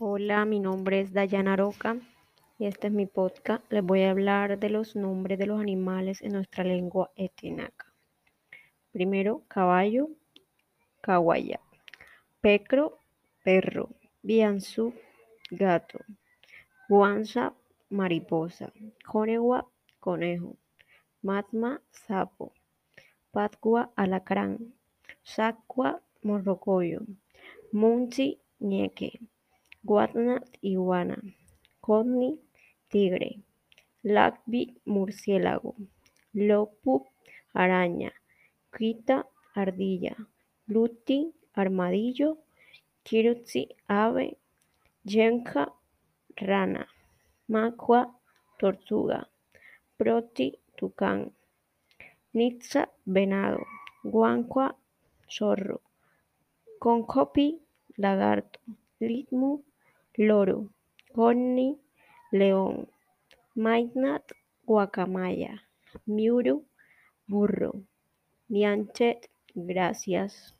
Hola, mi nombre es Dayana Roca y este es mi podcast. Les voy a hablar de los nombres de los animales en nuestra lengua etinaca. Primero, caballo, caguaya. Pecro, perro. Bianzu, gato. Guanza, mariposa. Conegua, conejo. Matma, sapo. Patgua, alacrán. Sacua, morrocoyo. Munchi, ñeque. Guatna, iguana. Codni, tigre. Lacbi, murciélago. Lopu, araña. Quita, ardilla. Luti, armadillo. Kirutsi, ave. Yenka, rana. Macua, tortuga. Proti, tucán. Nitsa, venado. Guancua, zorro. Concopi, lagarto. Litmu, loro, Conny, león, Maitnat, guacamaya, Miuru, burro, Nianchet, gracias.